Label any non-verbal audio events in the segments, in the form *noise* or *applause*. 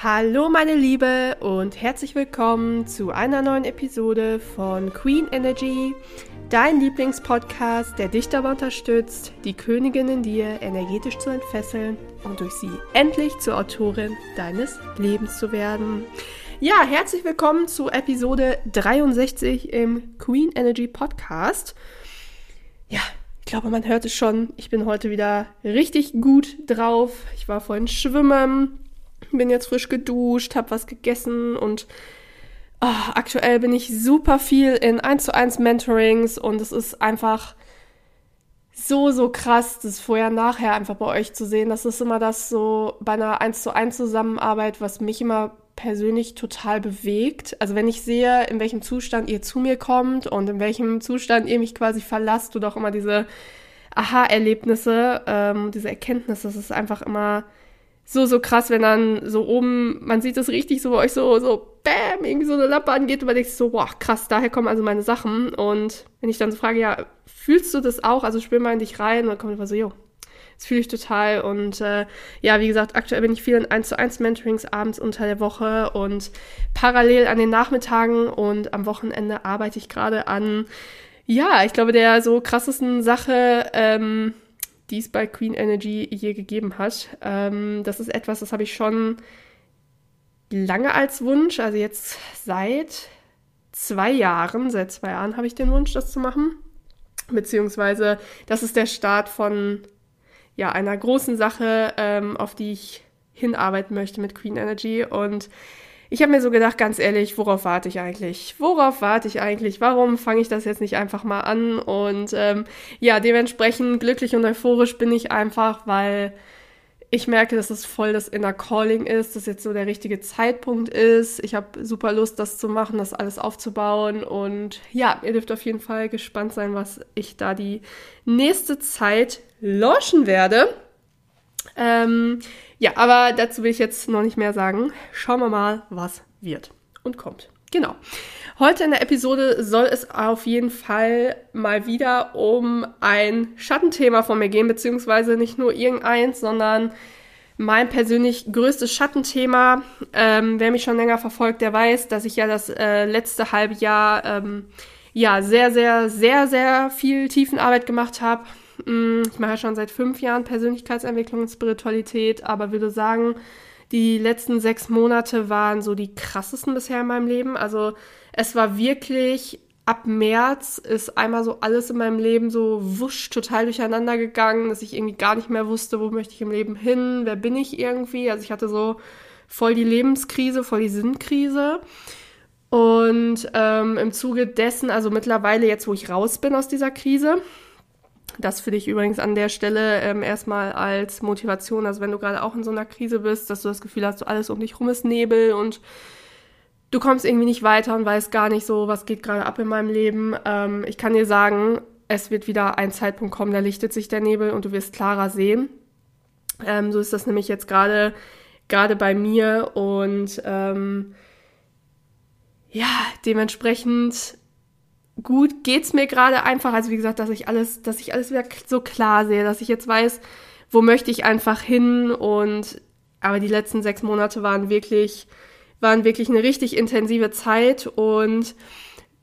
Hallo meine Liebe und herzlich willkommen zu einer neuen Episode von Queen Energy, dein Lieblingspodcast, der dich dabei unterstützt, die Königin in dir energetisch zu entfesseln und durch sie endlich zur Autorin deines Lebens zu werden. Ja, herzlich willkommen zu Episode 63 im Queen Energy Podcast. Ja, ich glaube, man hört es schon. Ich bin heute wieder richtig gut drauf. Ich war vorhin schwimmen, bin jetzt frisch geduscht, habe was gegessen und oh, aktuell bin ich super viel in 1 zu 1 Mentorings und es ist einfach so, so krass, das vorher, nachher einfach bei euch zu sehen. Das ist immer das so bei einer 1 zu 1 Zusammenarbeit, was mich immer persönlich total bewegt. Also wenn ich sehe, in welchem Zustand ihr zu mir kommt und in welchem Zustand ihr mich quasi verlasst oder auch immer diese Aha-Erlebnisse, ähm, diese Erkenntnisse, das ist einfach immer so, so krass, wenn dann so oben, man sieht das richtig so bei euch so, so, bam, irgendwie so eine Lampe angeht und man denkt so, boah, krass, daher kommen also meine Sachen. Und wenn ich dann so frage, ja, fühlst du das auch? Also spür mal in dich rein und dann kommt immer so, jo, das fühle ich total. Und äh, ja, wie gesagt, aktuell bin ich viel in 1 zu 1 Mentorings abends unter der Woche und parallel an den Nachmittagen und am Wochenende arbeite ich gerade an, ja, ich glaube, der so krassesten Sache, ähm, die es bei Queen Energy je gegeben hat. Ähm, das ist etwas, das habe ich schon lange als Wunsch, also jetzt seit zwei Jahren, seit zwei Jahren habe ich den Wunsch, das zu machen. Beziehungsweise, das ist der Start von ja, einer großen Sache, ähm, auf die ich hinarbeiten möchte mit Queen Energy. Und ich habe mir so gedacht, ganz ehrlich, worauf warte ich eigentlich? Worauf warte ich eigentlich? Warum fange ich das jetzt nicht einfach mal an? Und ähm, ja, dementsprechend glücklich und euphorisch bin ich einfach, weil ich merke, dass es voll das Inner Calling ist, dass jetzt so der richtige Zeitpunkt ist. Ich habe super Lust, das zu machen, das alles aufzubauen. Und ja, ihr dürft auf jeden Fall gespannt sein, was ich da die nächste Zeit launchen werde. Ähm, ja, aber dazu will ich jetzt noch nicht mehr sagen. Schauen wir mal, was wird und kommt. Genau. Heute in der Episode soll es auf jeden Fall mal wieder um ein Schattenthema von mir gehen, beziehungsweise nicht nur irgendeins, sondern mein persönlich größtes Schattenthema. Ähm, wer mich schon länger verfolgt, der weiß, dass ich ja das äh, letzte halbe Jahr ähm, ja sehr, sehr, sehr, sehr viel Tiefenarbeit gemacht habe ich mache schon seit fünf Jahren Persönlichkeitsentwicklung und Spiritualität, aber würde sagen, die letzten sechs Monate waren so die krassesten bisher in meinem Leben. Also es war wirklich ab März ist einmal so alles in meinem Leben so wusch total durcheinander gegangen, dass ich irgendwie gar nicht mehr wusste, wo möchte ich im Leben hin, wer bin ich irgendwie. Also ich hatte so voll die Lebenskrise, voll die Sinnkrise. Und ähm, im Zuge dessen, also mittlerweile jetzt, wo ich raus bin aus dieser Krise, das für dich übrigens an der Stelle ähm, erstmal als Motivation, also wenn du gerade auch in so einer Krise bist, dass du das Gefühl hast, so alles um dich rum ist Nebel und du kommst irgendwie nicht weiter und weißt gar nicht so, was geht gerade ab in meinem Leben. Ähm, ich kann dir sagen, es wird wieder ein Zeitpunkt kommen, da lichtet sich der Nebel und du wirst klarer sehen. Ähm, so ist das nämlich jetzt gerade gerade bei mir und ähm, ja, dementsprechend gut geht's mir gerade einfach. Also wie gesagt, dass ich alles, dass ich alles wieder so klar sehe, dass ich jetzt weiß, wo möchte ich einfach hin. Und aber die letzten sechs Monate waren wirklich, waren wirklich eine richtig intensive Zeit. Und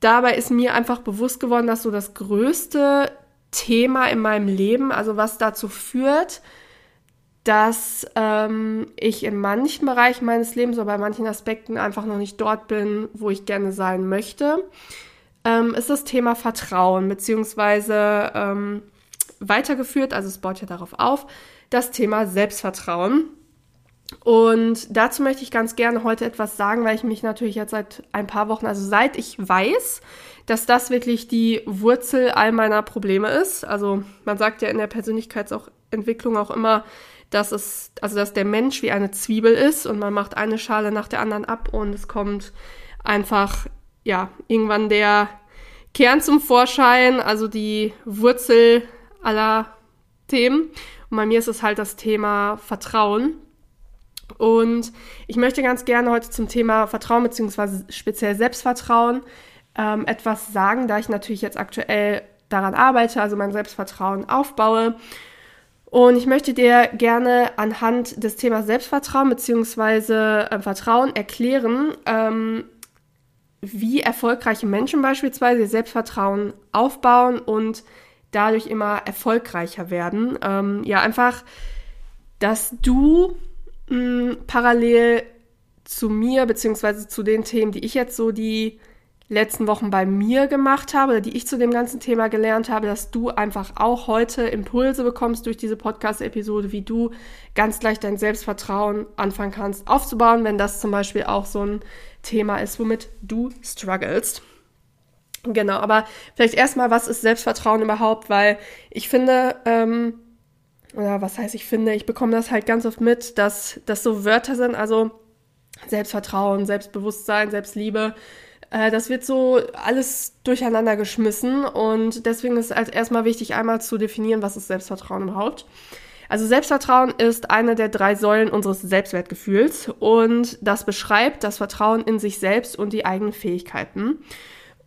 dabei ist mir einfach bewusst geworden, dass so das größte Thema in meinem Leben, also was dazu führt, dass ähm, ich in manchen Bereichen meines Lebens oder bei manchen Aspekten einfach noch nicht dort bin, wo ich gerne sein möchte ähm, ist das Thema Vertrauen, beziehungsweise ähm, weitergeführt, also es baut ja darauf auf, das Thema Selbstvertrauen. Und dazu möchte ich ganz gerne heute etwas sagen, weil ich mich natürlich jetzt seit ein paar Wochen, also seit ich weiß, dass das wirklich die Wurzel all meiner Probleme ist. Also man sagt ja in der Persönlichkeitsentwicklung auch immer, dass es, also dass der Mensch wie eine Zwiebel ist und man macht eine Schale nach der anderen ab und es kommt einfach ja, irgendwann der Kern zum Vorschein, also die Wurzel aller Themen. Und bei mir ist es halt das Thema Vertrauen. Und ich möchte ganz gerne heute zum Thema Vertrauen beziehungsweise speziell Selbstvertrauen ähm, etwas sagen, da ich natürlich jetzt aktuell daran arbeite, also mein Selbstvertrauen aufbaue. Und ich möchte dir gerne anhand des Themas Selbstvertrauen bzw. Äh, Vertrauen erklären, ähm, wie erfolgreiche Menschen beispielsweise ihr Selbstvertrauen aufbauen und dadurch immer erfolgreicher werden. Ähm, ja, einfach, dass du mh, parallel zu mir beziehungsweise zu den Themen, die ich jetzt so die letzten Wochen bei mir gemacht habe die ich zu dem ganzen Thema gelernt habe, dass du einfach auch heute Impulse bekommst durch diese Podcast-Episode, wie du ganz leicht dein Selbstvertrauen anfangen kannst aufzubauen, wenn das zum Beispiel auch so ein Thema ist, womit du struggles. Genau, aber vielleicht erstmal, was ist Selbstvertrauen überhaupt? Weil ich finde, ähm, oder was heißt ich finde, ich bekomme das halt ganz oft mit, dass das so Wörter sind, also Selbstvertrauen, Selbstbewusstsein, Selbstliebe, das wird so alles durcheinander geschmissen und deswegen ist es halt erstmal wichtig, einmal zu definieren, was ist Selbstvertrauen überhaupt. Also Selbstvertrauen ist eine der drei Säulen unseres Selbstwertgefühls und das beschreibt das Vertrauen in sich selbst und die eigenen Fähigkeiten.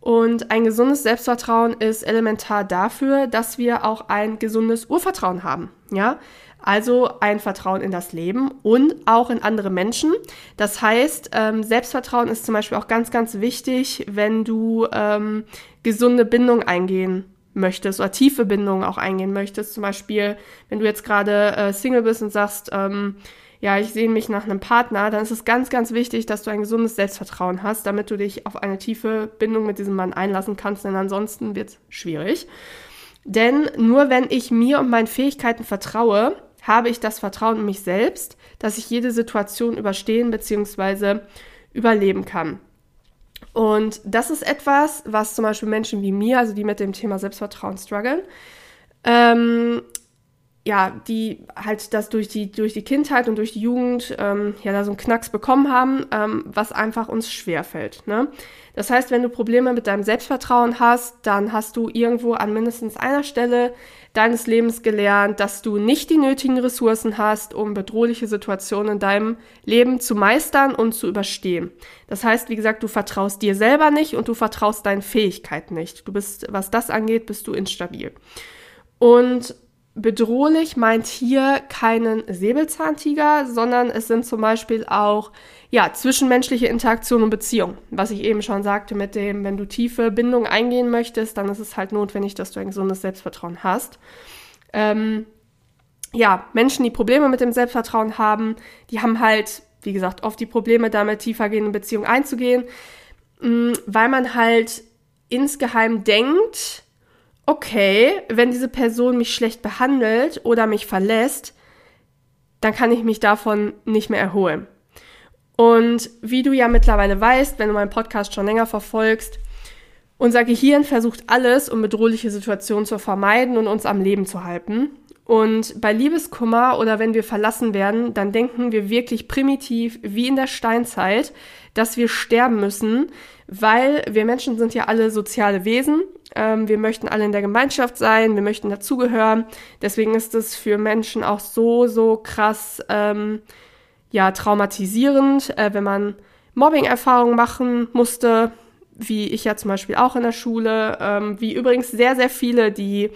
Und ein gesundes Selbstvertrauen ist elementar dafür, dass wir auch ein gesundes Urvertrauen haben. Ja, also ein Vertrauen in das Leben und auch in andere Menschen. Das heißt, ähm, Selbstvertrauen ist zum Beispiel auch ganz, ganz wichtig, wenn du ähm, gesunde Bindungen eingehen möchtest oder tiefe Bindungen auch eingehen möchtest. Zum Beispiel, wenn du jetzt gerade äh, Single bist und sagst, ähm, ja, ich sehe mich nach einem Partner, dann ist es ganz, ganz wichtig, dass du ein gesundes Selbstvertrauen hast, damit du dich auf eine tiefe Bindung mit diesem Mann einlassen kannst, denn ansonsten wird es schwierig. Denn nur wenn ich mir und meinen Fähigkeiten vertraue, habe ich das Vertrauen in mich selbst, dass ich jede Situation überstehen bzw. überleben kann. Und das ist etwas, was zum Beispiel Menschen wie mir, also die mit dem Thema Selbstvertrauen strugglen, ähm, ja, die halt das durch die, durch die Kindheit und durch die Jugend ähm, ja da so einen Knacks bekommen haben, ähm, was einfach uns schwerfällt. Ne? Das heißt, wenn du Probleme mit deinem Selbstvertrauen hast, dann hast du irgendwo an mindestens einer Stelle deines Lebens gelernt, dass du nicht die nötigen Ressourcen hast, um bedrohliche Situationen in deinem Leben zu meistern und zu überstehen. Das heißt, wie gesagt, du vertraust dir selber nicht und du vertraust deinen Fähigkeiten nicht. Du bist, was das angeht, bist du instabil. Und bedrohlich meint hier keinen Säbelzahntiger, sondern es sind zum Beispiel auch ja, zwischenmenschliche Interaktion und Beziehung. Was ich eben schon sagte mit dem, wenn du tiefe Bindungen eingehen möchtest, dann ist es halt notwendig, dass du ein gesundes Selbstvertrauen hast. Ähm, ja, Menschen, die Probleme mit dem Selbstvertrauen haben, die haben halt, wie gesagt, oft die Probleme damit, tiefergehende Beziehungen einzugehen, mm, weil man halt insgeheim denkt, okay, wenn diese Person mich schlecht behandelt oder mich verlässt, dann kann ich mich davon nicht mehr erholen. Und wie du ja mittlerweile weißt, wenn du meinen Podcast schon länger verfolgst, unser Gehirn versucht alles, um bedrohliche Situationen zu vermeiden und uns am Leben zu halten. Und bei Liebeskummer oder wenn wir verlassen werden, dann denken wir wirklich primitiv wie in der Steinzeit, dass wir sterben müssen, weil wir Menschen sind ja alle soziale Wesen ähm, wir möchten alle in der Gemeinschaft sein, wir möchten dazugehören. Deswegen ist es für Menschen auch so, so krass, ähm, ja, traumatisierend, äh, wenn man Mobbing-Erfahrungen machen musste, wie ich ja zum Beispiel auch in der Schule, ähm, wie übrigens sehr, sehr viele, die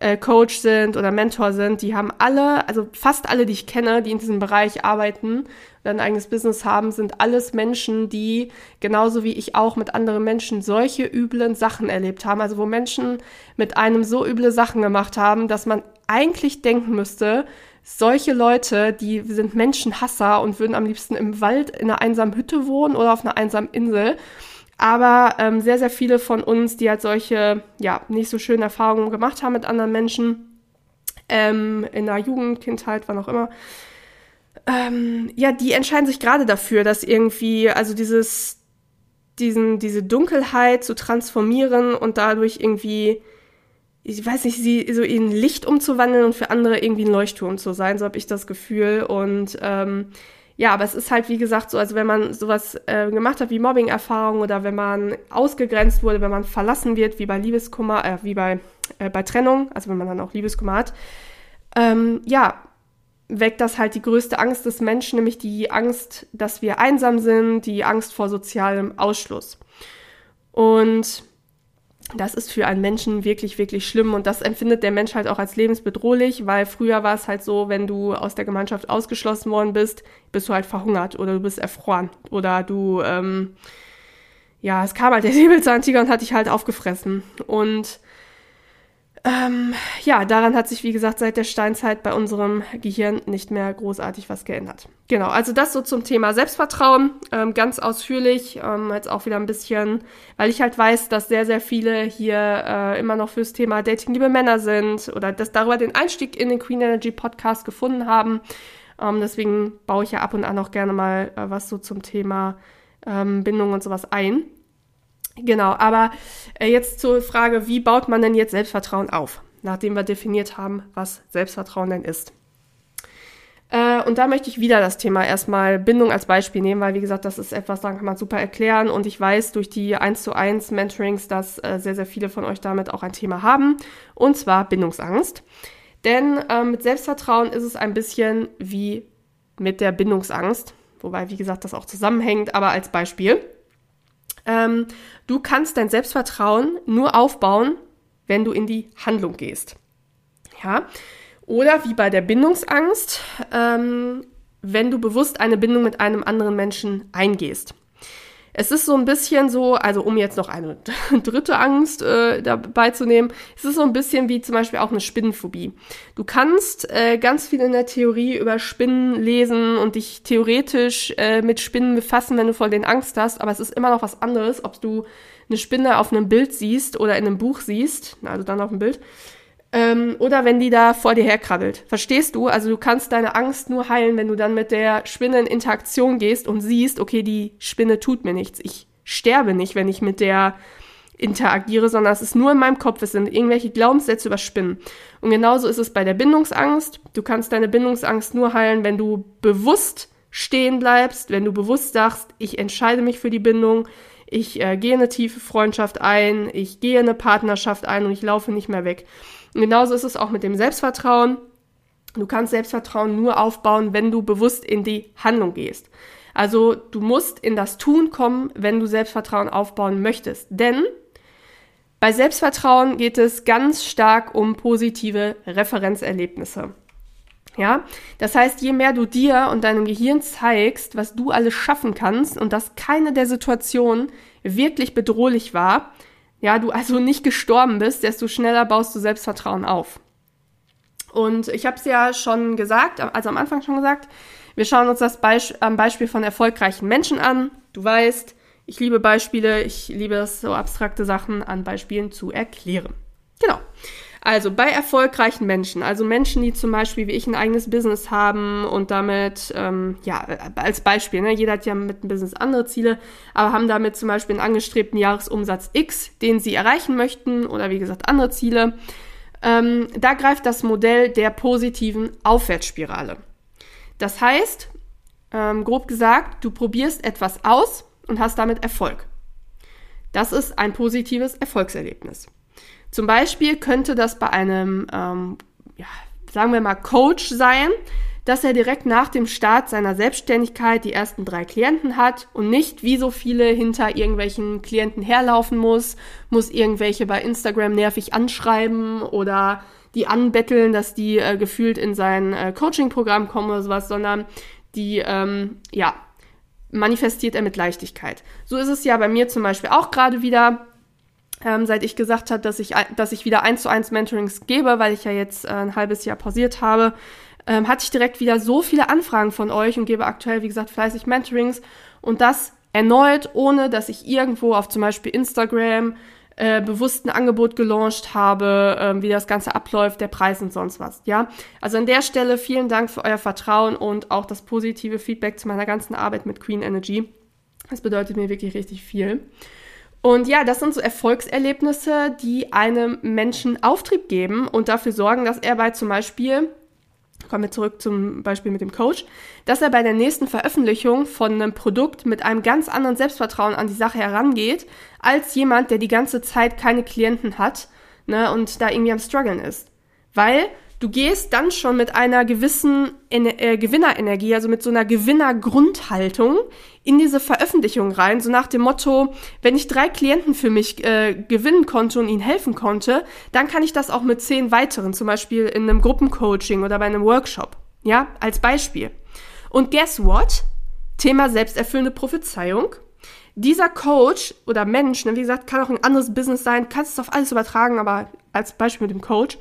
äh, Coach sind oder Mentor sind, die haben alle, also fast alle, die ich kenne, die in diesem Bereich arbeiten oder ein eigenes Business haben, sind alles Menschen, die genauso wie ich auch mit anderen Menschen solche üblen Sachen erlebt haben. Also wo Menschen mit einem so üble Sachen gemacht haben, dass man eigentlich denken müsste, solche Leute, die sind Menschenhasser und würden am liebsten im Wald in einer einsamen Hütte wohnen oder auf einer einsamen Insel. Aber ähm, sehr, sehr viele von uns, die halt solche, ja, nicht so schöne Erfahrungen gemacht haben mit anderen Menschen, ähm, in der Jugend, Kindheit, wann auch immer, ähm, ja, die entscheiden sich gerade dafür, dass irgendwie, also dieses, diesen, diese Dunkelheit zu transformieren und dadurch irgendwie, ich weiß nicht, sie so in Licht umzuwandeln und für andere irgendwie ein Leuchtturm zu sein, so habe ich das Gefühl. Und ähm, ja, aber es ist halt, wie gesagt, so, also wenn man sowas äh, gemacht hat wie Mobbing-Erfahrung oder wenn man ausgegrenzt wurde, wenn man verlassen wird, wie bei Liebeskummer, äh, wie bei, äh, bei Trennung, also wenn man dann auch Liebeskummer hat, ähm, ja, weckt das halt die größte Angst des Menschen, nämlich die Angst, dass wir einsam sind, die Angst vor sozialem Ausschluss. Und das ist für einen Menschen wirklich, wirklich schlimm und das empfindet der Mensch halt auch als lebensbedrohlich, weil früher war es halt so, wenn du aus der Gemeinschaft ausgeschlossen worden bist, bist du halt verhungert oder du bist erfroren oder du, ähm, ja, es kam halt der *laughs* Säbelzahntiger und hat dich halt aufgefressen und ähm, ja, daran hat sich, wie gesagt, seit der Steinzeit bei unserem Gehirn nicht mehr großartig was geändert. Genau, also das so zum Thema Selbstvertrauen, ähm, ganz ausführlich, ähm, jetzt auch wieder ein bisschen, weil ich halt weiß, dass sehr, sehr viele hier äh, immer noch fürs Thema Dating liebe Männer sind oder dass darüber den Einstieg in den Queen Energy Podcast gefunden haben. Ähm, deswegen baue ich ja ab und an auch gerne mal äh, was so zum Thema ähm, Bindung und sowas ein. Genau, aber äh, jetzt zur Frage, wie baut man denn jetzt Selbstvertrauen auf, nachdem wir definiert haben, was Selbstvertrauen denn ist. Und da möchte ich wieder das Thema erstmal Bindung als Beispiel nehmen, weil wie gesagt, das ist etwas, da kann man super erklären und ich weiß durch die 1 zu 1 Mentorings, dass äh, sehr, sehr viele von euch damit auch ein Thema haben und zwar Bindungsangst. Denn äh, mit Selbstvertrauen ist es ein bisschen wie mit der Bindungsangst, wobei wie gesagt das auch zusammenhängt, aber als Beispiel. Ähm, du kannst dein Selbstvertrauen nur aufbauen, wenn du in die Handlung gehst. Ja. Oder wie bei der Bindungsangst, ähm, wenn du bewusst eine Bindung mit einem anderen Menschen eingehst. Es ist so ein bisschen so, also um jetzt noch eine *laughs* dritte Angst äh, dabei zu nehmen, es ist so ein bisschen wie zum Beispiel auch eine Spinnenphobie. Du kannst äh, ganz viel in der Theorie über Spinnen lesen und dich theoretisch äh, mit Spinnen befassen, wenn du vor denen Angst hast, aber es ist immer noch was anderes, ob du eine Spinne auf einem Bild siehst oder in einem Buch siehst, also dann auf dem Bild, ähm, oder wenn die da vor dir herkrabbelt. Verstehst du? Also du kannst deine Angst nur heilen, wenn du dann mit der Spinne in Interaktion gehst und siehst, okay, die Spinne tut mir nichts. Ich sterbe nicht, wenn ich mit der interagiere, sondern es ist nur in meinem Kopf, es sind irgendwelche Glaubenssätze über Spinnen. Und genauso ist es bei der Bindungsangst. Du kannst deine Bindungsangst nur heilen, wenn du bewusst stehen bleibst, wenn du bewusst sagst, ich entscheide mich für die Bindung, ich äh, gehe eine tiefe Freundschaft ein, ich gehe eine Partnerschaft ein und ich laufe nicht mehr weg. Und genauso ist es auch mit dem Selbstvertrauen. Du kannst Selbstvertrauen nur aufbauen, wenn du bewusst in die Handlung gehst. Also du musst in das Tun kommen, wenn du Selbstvertrauen aufbauen möchtest. Denn bei Selbstvertrauen geht es ganz stark um positive Referenzerlebnisse. Ja, das heißt, je mehr du dir und deinem Gehirn zeigst, was du alles schaffen kannst und dass keine der Situationen wirklich bedrohlich war, ja, du also nicht gestorben bist, desto schneller baust du Selbstvertrauen auf. Und ich habe es ja schon gesagt, also am Anfang schon gesagt, wir schauen uns das Beisp am Beispiel von erfolgreichen Menschen an. Du weißt, ich liebe Beispiele, ich liebe es, so abstrakte Sachen an Beispielen zu erklären. Genau. Also bei erfolgreichen Menschen, also Menschen, die zum Beispiel wie ich ein eigenes Business haben und damit, ähm, ja, als Beispiel, ne, jeder hat ja mit dem Business andere Ziele, aber haben damit zum Beispiel einen angestrebten Jahresumsatz X, den sie erreichen möchten oder wie gesagt andere Ziele. Ähm, da greift das Modell der positiven Aufwärtsspirale. Das heißt, ähm, grob gesagt, du probierst etwas aus und hast damit Erfolg. Das ist ein positives Erfolgserlebnis. Zum Beispiel könnte das bei einem, ähm, ja, sagen wir mal, Coach sein, dass er direkt nach dem Start seiner Selbstständigkeit die ersten drei Klienten hat und nicht wie so viele hinter irgendwelchen Klienten herlaufen muss, muss irgendwelche bei Instagram nervig anschreiben oder die anbetteln, dass die äh, gefühlt in sein äh, Coaching-Programm kommen oder sowas, sondern die, ähm, ja, manifestiert er mit Leichtigkeit. So ist es ja bei mir zum Beispiel auch gerade wieder ähm, seit ich gesagt habe, dass ich, dass ich wieder eins zu eins Mentorings gebe, weil ich ja jetzt äh, ein halbes Jahr pausiert habe, ähm, hatte ich direkt wieder so viele Anfragen von euch und gebe aktuell, wie gesagt, fleißig Mentorings und das erneut, ohne dass ich irgendwo auf zum Beispiel Instagram äh, bewusst ein Angebot gelauncht habe, äh, wie das Ganze abläuft, der Preis und sonst was. Ja, also an der Stelle vielen Dank für euer Vertrauen und auch das positive Feedback zu meiner ganzen Arbeit mit Queen Energy. Das bedeutet mir wirklich richtig viel. Und ja, das sind so Erfolgserlebnisse, die einem Menschen Auftrieb geben und dafür sorgen, dass er bei zum Beispiel, kommen wir zurück zum Beispiel mit dem Coach, dass er bei der nächsten Veröffentlichung von einem Produkt mit einem ganz anderen Selbstvertrauen an die Sache herangeht, als jemand, der die ganze Zeit keine Klienten hat ne, und da irgendwie am struggeln ist. Weil du gehst dann schon mit einer gewissen äh, Gewinnerenergie, also mit so einer Gewinnergrundhaltung in diese Veröffentlichung rein, so nach dem Motto, wenn ich drei Klienten für mich äh, gewinnen konnte und ihnen helfen konnte, dann kann ich das auch mit zehn weiteren, zum Beispiel in einem Gruppencoaching oder bei einem Workshop. Ja, als Beispiel. Und guess what? Thema selbsterfüllende Prophezeiung. Dieser Coach oder Mensch, ne, wie gesagt, kann auch ein anderes Business sein, kannst es auf alles übertragen, aber als Beispiel mit dem Coach,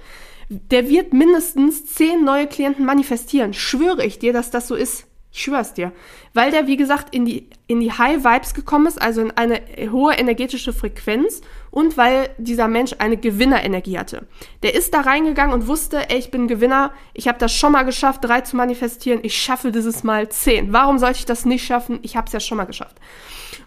der wird mindestens zehn neue Klienten manifestieren. Schwöre ich dir, dass das so ist. Ich schwöre es dir. Weil der, wie gesagt, in die, in die High Vibes gekommen ist, also in eine hohe energetische Frequenz und weil dieser Mensch eine Gewinnerenergie hatte. Der ist da reingegangen und wusste, ey, ich bin Gewinner, ich habe das schon mal geschafft, drei zu manifestieren, ich schaffe dieses Mal zehn. Warum sollte ich das nicht schaffen? Ich habe es ja schon mal geschafft.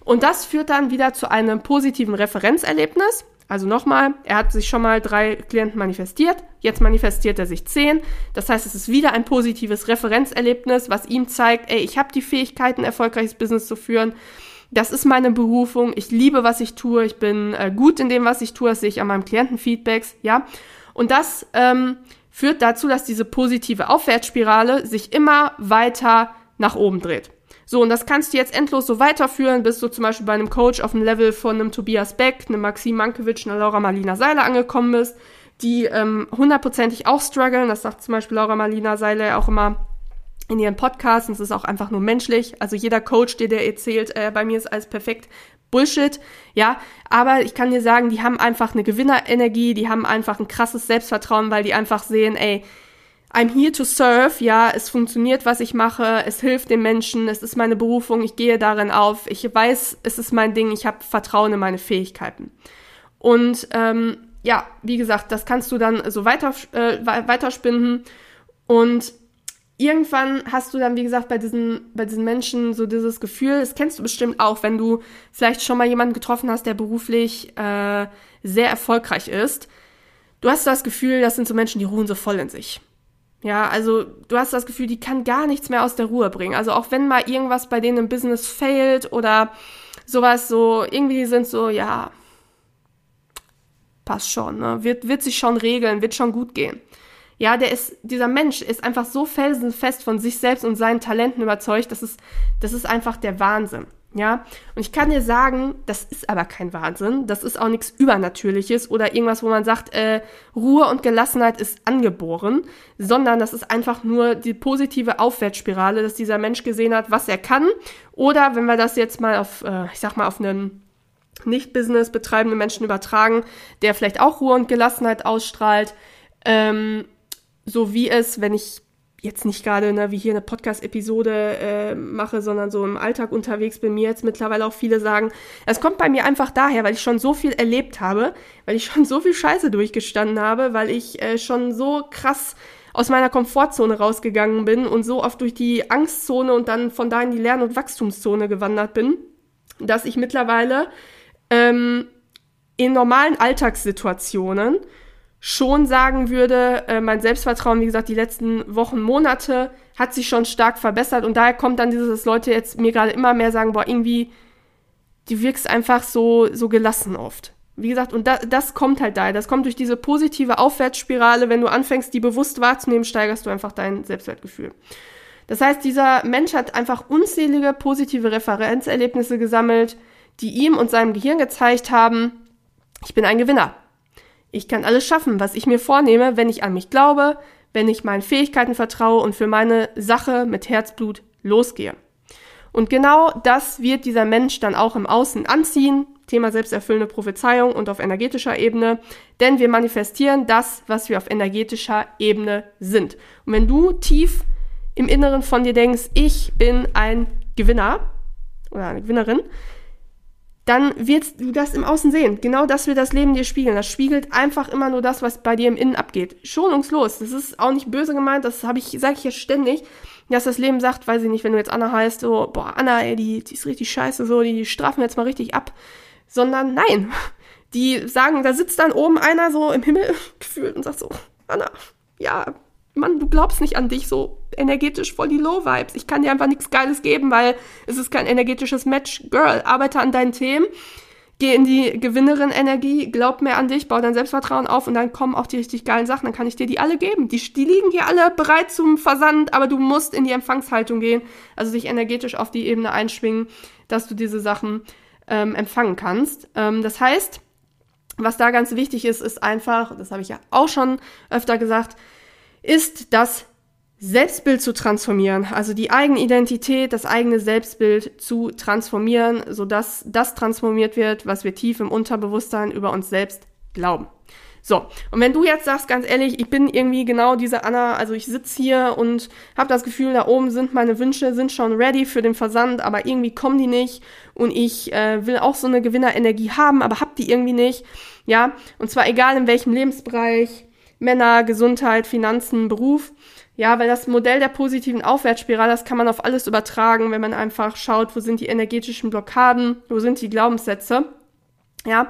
Und das führt dann wieder zu einem positiven Referenzerlebnis. Also nochmal, er hat sich schon mal drei Klienten manifestiert, jetzt manifestiert er sich zehn. Das heißt, es ist wieder ein positives Referenzerlebnis, was ihm zeigt, ey, ich habe die Fähigkeiten, erfolgreiches Business zu führen. Das ist meine Berufung. Ich liebe, was ich tue. Ich bin äh, gut in dem, was ich tue. Das sehe ich an meinem Klientenfeedbacks, ja. Und das ähm, führt dazu, dass diese positive Aufwärtsspirale sich immer weiter nach oben dreht. So, und das kannst du jetzt endlos so weiterführen, bis du zum Beispiel bei einem Coach auf dem Level von einem Tobias Beck, einem Maxim Mankiewicz, einer Laura Marlina Seiler angekommen bist, die ähm, hundertprozentig auch strugglen. Das sagt zum Beispiel Laura Marlina Seiler auch immer in ihren Podcasts. Und es ist auch einfach nur menschlich. Also jeder Coach, der dir erzählt, äh, bei mir ist alles perfekt, Bullshit, ja, aber ich kann dir sagen, die haben einfach eine Gewinnerenergie, die haben einfach ein krasses Selbstvertrauen, weil die einfach sehen, ey, I'm here to serve, ja, es funktioniert, was ich mache, es hilft den Menschen, es ist meine Berufung, ich gehe darin auf, ich weiß, es ist mein Ding, ich habe Vertrauen in meine Fähigkeiten. Und ähm, ja, wie gesagt, das kannst du dann so weiter, äh, weiterspinnen. Und irgendwann hast du dann, wie gesagt, bei diesen, bei diesen Menschen so dieses Gefühl, das kennst du bestimmt auch, wenn du vielleicht schon mal jemanden getroffen hast, der beruflich äh, sehr erfolgreich ist. Du hast das Gefühl, das sind so Menschen, die ruhen so voll in sich. Ja, also du hast das Gefühl, die kann gar nichts mehr aus der Ruhe bringen. Also auch wenn mal irgendwas bei denen im Business failt oder sowas so, irgendwie sind so, ja, passt schon, ne? Wird, wird sich schon regeln, wird schon gut gehen. Ja, der ist, dieser Mensch ist einfach so felsenfest von sich selbst und seinen Talenten überzeugt, das ist, das ist einfach der Wahnsinn. Ja, und ich kann dir sagen, das ist aber kein Wahnsinn, das ist auch nichts Übernatürliches oder irgendwas, wo man sagt, äh, Ruhe und Gelassenheit ist angeboren, sondern das ist einfach nur die positive Aufwärtsspirale, dass dieser Mensch gesehen hat, was er kann. Oder wenn wir das jetzt mal auf, äh, ich sag mal, auf einen nicht-Business betreibenden Menschen übertragen, der vielleicht auch Ruhe und Gelassenheit ausstrahlt, ähm, so wie es, wenn ich jetzt nicht gerade ne, wie hier eine Podcast-Episode äh, mache, sondern so im Alltag unterwegs bin, mir jetzt mittlerweile auch viele sagen, es kommt bei mir einfach daher, weil ich schon so viel erlebt habe, weil ich schon so viel Scheiße durchgestanden habe, weil ich äh, schon so krass aus meiner Komfortzone rausgegangen bin und so oft durch die Angstzone und dann von da in die Lern- und Wachstumszone gewandert bin, dass ich mittlerweile ähm, in normalen Alltagssituationen schon sagen würde, äh, mein Selbstvertrauen, wie gesagt, die letzten Wochen, Monate hat sich schon stark verbessert und daher kommt dann dieses, dass Leute jetzt mir gerade immer mehr sagen, boah, irgendwie, du wirkst einfach so, so gelassen oft. Wie gesagt, und da, das kommt halt daher. Das kommt durch diese positive Aufwärtsspirale. Wenn du anfängst, die bewusst wahrzunehmen, steigerst du einfach dein Selbstwertgefühl. Das heißt, dieser Mensch hat einfach unzählige positive Referenzerlebnisse gesammelt, die ihm und seinem Gehirn gezeigt haben, ich bin ein Gewinner. Ich kann alles schaffen, was ich mir vornehme, wenn ich an mich glaube, wenn ich meinen Fähigkeiten vertraue und für meine Sache mit Herzblut losgehe. Und genau das wird dieser Mensch dann auch im Außen anziehen. Thema selbsterfüllende Prophezeiung und auf energetischer Ebene. Denn wir manifestieren das, was wir auf energetischer Ebene sind. Und wenn du tief im Inneren von dir denkst, ich bin ein Gewinner oder eine Gewinnerin, dann wirst du das im Außen sehen. Genau das wird das Leben dir spiegeln. Das spiegelt einfach immer nur das, was bei dir im Innen abgeht. Schonungslos. Das ist auch nicht böse gemeint, das habe ich, sage ich jetzt ständig, dass das Leben sagt, weiß ich nicht, wenn du jetzt Anna heißt, so, boah, Anna, ey, die, die ist richtig scheiße, so, die strafen wir jetzt mal richtig ab. Sondern nein. Die sagen, da sitzt dann oben einer so im Himmel *laughs* gefühlt und sagt so, Anna, ja, Mann, du glaubst nicht an dich, so energetisch voll die Low-Vibes. Ich kann dir einfach nichts Geiles geben, weil es ist kein energetisches Match. Girl, arbeite an deinen Themen. geh in die Gewinnerin-Energie, glaub mehr an dich, bau dein Selbstvertrauen auf und dann kommen auch die richtig geilen Sachen. Dann kann ich dir die alle geben. Die, die liegen hier alle bereit zum Versand, aber du musst in die Empfangshaltung gehen, also dich energetisch auf die Ebene einschwingen, dass du diese Sachen ähm, empfangen kannst. Ähm, das heißt, was da ganz wichtig ist, ist einfach, das habe ich ja auch schon öfter gesagt, ist das Selbstbild zu transformieren, also die eigene Identität, das eigene Selbstbild zu transformieren, sodass das transformiert wird, was wir tief im Unterbewusstsein über uns selbst glauben. So, und wenn du jetzt sagst, ganz ehrlich, ich bin irgendwie genau diese Anna, also ich sitze hier und habe das Gefühl, da oben sind meine Wünsche, sind schon ready für den Versand, aber irgendwie kommen die nicht und ich äh, will auch so eine Gewinnerenergie haben, aber hab die irgendwie nicht, ja, und zwar egal in welchem Lebensbereich, Männer, Gesundheit, Finanzen, Beruf, ja, weil das Modell der positiven Aufwärtsspirale, das kann man auf alles übertragen, wenn man einfach schaut, wo sind die energetischen Blockaden, wo sind die Glaubenssätze. Ja,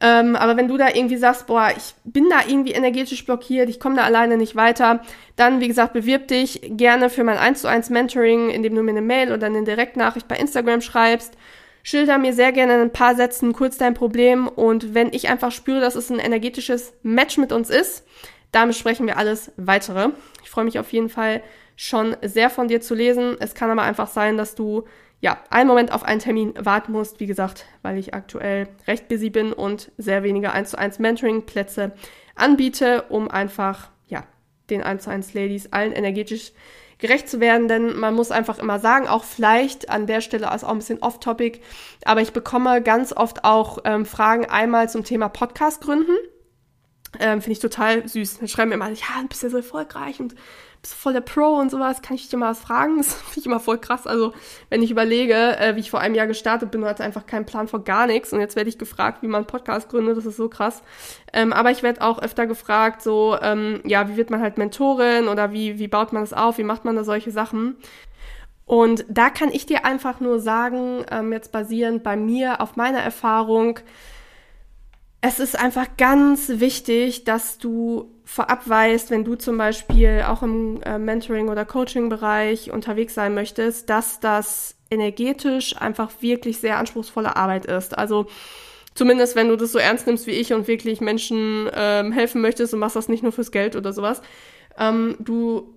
ähm, aber wenn du da irgendwie sagst, boah, ich bin da irgendwie energetisch blockiert, ich komme da alleine nicht weiter, dann, wie gesagt, bewirb dich gerne für mein 1 zu 1 Mentoring, indem du mir eine Mail oder eine Direktnachricht bei Instagram schreibst. Schilder mir sehr gerne in ein paar Sätzen kurz dein Problem und wenn ich einfach spüre, dass es ein energetisches Match mit uns ist, dann besprechen wir alles weitere. Ich freue mich auf jeden Fall schon sehr von dir zu lesen. Es kann aber einfach sein, dass du ja einen Moment auf einen Termin warten musst. Wie gesagt, weil ich aktuell recht busy bin und sehr wenige 1 zu 1 Mentoring-Plätze anbiete, um einfach ja den 1 zu 1 Ladies allen energetisch gerecht zu werden, denn man muss einfach immer sagen, auch vielleicht an der Stelle ist auch ein bisschen off-topic, aber ich bekomme ganz oft auch ähm, Fragen einmal zum Thema Podcast gründen ähm, Finde ich total süß. Dann schreiben mir immer, ja, du bist ja so erfolgreich und bist voll der Pro und sowas. Kann ich dich mal was fragen? *laughs* Das finde ich immer voll krass. Also, wenn ich überlege, äh, wie ich vor einem Jahr gestartet bin hatte einfach keinen Plan von gar nichts. Und jetzt werde ich gefragt, wie man einen Podcast gründet. Das ist so krass. Ähm, aber ich werde auch öfter gefragt, so, ähm, ja, wie wird man halt Mentorin oder wie, wie baut man das auf? Wie macht man da solche Sachen? Und da kann ich dir einfach nur sagen, ähm, jetzt basierend bei mir auf meiner Erfahrung, es ist einfach ganz wichtig, dass du vorab weißt, wenn du zum Beispiel auch im äh, Mentoring- oder Coaching-Bereich unterwegs sein möchtest, dass das energetisch einfach wirklich sehr anspruchsvolle Arbeit ist. Also zumindest wenn du das so ernst nimmst wie ich und wirklich Menschen ähm, helfen möchtest und machst das nicht nur fürs Geld oder sowas. Ähm, du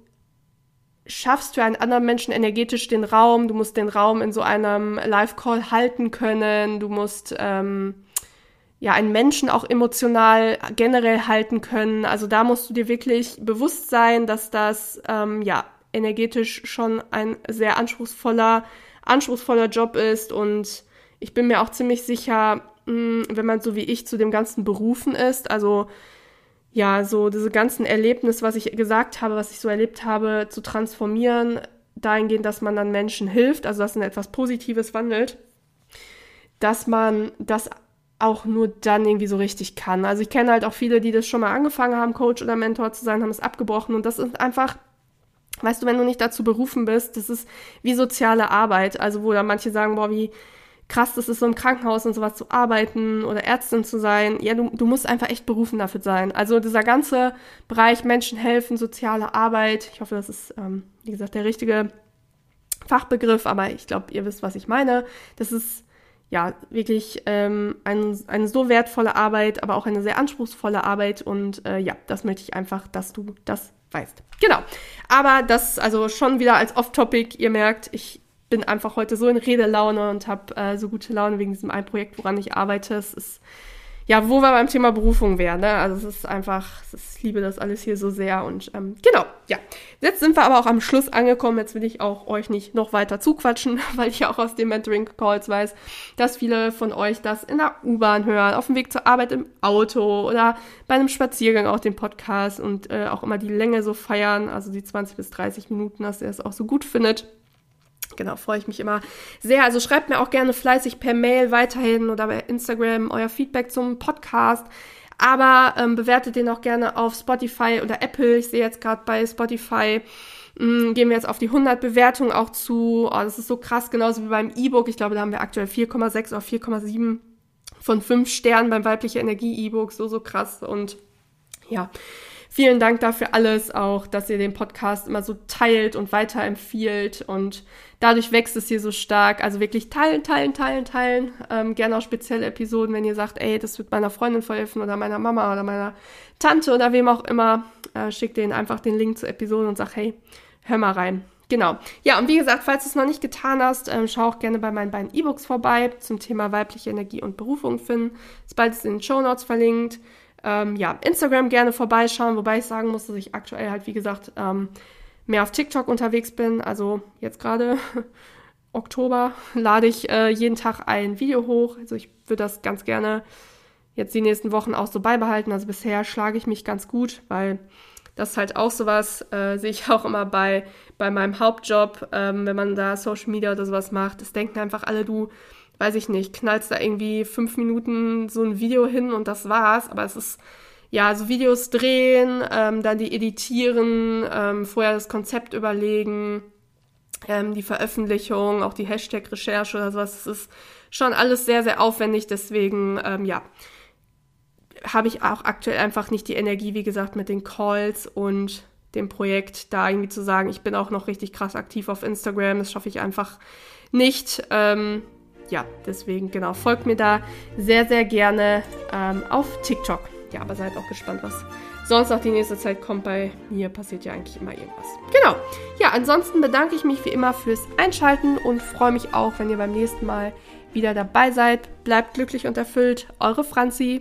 schaffst für einen anderen Menschen energetisch den Raum, du musst den Raum in so einem Live-Call halten können, du musst ähm, ja, einen Menschen auch emotional generell halten können. Also da musst du dir wirklich bewusst sein, dass das ähm, ja energetisch schon ein sehr anspruchsvoller, anspruchsvoller Job ist. Und ich bin mir auch ziemlich sicher, mh, hm, wenn man so wie ich zu dem ganzen berufen ist, also ja, so diese ganzen Erlebnisse, was ich gesagt habe, was ich so erlebt habe, zu transformieren, dahingehend, dass man dann Menschen hilft, also dass in etwas Positives wandelt, dass man das auch nur dann irgendwie so richtig kann. Also ich kenne halt auch viele, die das schon mal angefangen haben, Coach oder Mentor zu sein, haben es abgebrochen und das ist einfach, weißt du, wenn du nicht dazu berufen bist, das ist wie soziale Arbeit, also wo da manche sagen, boah, wie krass das ist, so im Krankenhaus und sowas zu arbeiten oder Ärztin zu sein. Ja, du, du musst einfach echt berufen dafür sein. Also dieser ganze Bereich Menschen helfen, soziale Arbeit, ich hoffe, das ist, ähm, wie gesagt, der richtige Fachbegriff, aber ich glaube, ihr wisst, was ich meine. Das ist ja, wirklich ähm, ein, eine so wertvolle Arbeit, aber auch eine sehr anspruchsvolle Arbeit. Und äh, ja, das möchte ich einfach, dass du das weißt. Genau. Aber das also schon wieder als Off-Topic. Ihr merkt, ich bin einfach heute so in Redelaune und habe äh, so gute Laune wegen diesem einen Projekt, woran ich arbeite. Es ist ja, wo wir beim Thema Berufung wären. Ne? Also es ist einfach, ich liebe das alles hier so sehr. Und ähm, genau, ja. Jetzt sind wir aber auch am Schluss angekommen. Jetzt will ich auch euch nicht noch weiter zuquatschen, *laughs* weil ich auch aus den Mentoring-Calls weiß, dass viele von euch das in der U-Bahn hören, auf dem Weg zur Arbeit im Auto oder bei einem Spaziergang auch den Podcast und äh, auch immer die Länge so feiern, also die 20 bis 30 Minuten, dass ihr es auch so gut findet. Genau, freue ich mich immer sehr. Also schreibt mir auch gerne fleißig per Mail weiterhin oder bei Instagram euer Feedback zum Podcast. Aber ähm, bewertet den auch gerne auf Spotify oder Apple. Ich sehe jetzt gerade bei Spotify mh, hm, gehen wir jetzt auf die 100 Bewertungen auch zu. Oh, das ist so krass, genauso wie beim E-Book. Ich glaube, da haben wir aktuell 4,6 oder 4,7 von 5 Sternen beim weibliche Energie E-Book. So, so krass. Und ja, vielen Dank dafür alles auch, dass ihr den Podcast immer so teilt und weiterempfiehlt und dadurch wächst es hier so stark. Also wirklich teilen, teilen, teilen, teilen. Ähm, gerne auch spezielle Episoden, wenn ihr sagt, ey, das wird meiner Freundin verhelfen oder meiner Mama oder meiner Tante oder wem auch immer. Äh, schickt denen einfach den Link zur Episode und sagt, hey, hör mal rein. Genau. Ja, und wie gesagt, falls du es noch nicht getan hast, ähm, schau auch gerne bei meinen beiden E-Books vorbei zum Thema weibliche Energie und Berufung finden. Ist beides in den Show Notes verlinkt. Ähm, ja, Instagram gerne vorbeischauen, wobei ich sagen muss, dass ich aktuell halt, wie gesagt, ähm, mehr auf TikTok unterwegs bin. Also jetzt gerade *laughs* Oktober lade ich äh, jeden Tag ein Video hoch. Also ich würde das ganz gerne jetzt die nächsten Wochen auch so beibehalten. Also bisher schlage ich mich ganz gut, weil das ist halt auch sowas, äh, sehe ich *laughs* auch immer bei, bei meinem Hauptjob, ähm, wenn man da Social Media oder sowas macht. Das denken einfach alle, du, weiß ich nicht, knallst da irgendwie fünf Minuten so ein Video hin und das war's. Aber es ist, ja, so Videos drehen, ähm, dann die editieren, ähm, vorher das Konzept überlegen, ähm, die Veröffentlichung, auch die Hashtag-Recherche oder sowas. Das ist schon alles sehr, sehr aufwendig. Deswegen, ähm, ja, habe ich auch aktuell einfach nicht die Energie, wie gesagt, mit den Calls und dem Projekt da irgendwie zu sagen, ich bin auch noch richtig krass aktiv auf Instagram. Das schaffe ich einfach nicht. Ähm, ja, deswegen, genau, folgt mir da sehr, sehr gerne ähm, auf TikTok. Ja, aber seid auch gespannt, was sonst noch die nächste Zeit kommt. Bei mir passiert ja eigentlich immer irgendwas. Genau. Ja, ansonsten bedanke ich mich wie immer fürs Einschalten und freue mich auch, wenn ihr beim nächsten Mal wieder dabei seid. Bleibt glücklich und erfüllt. Eure Franzi.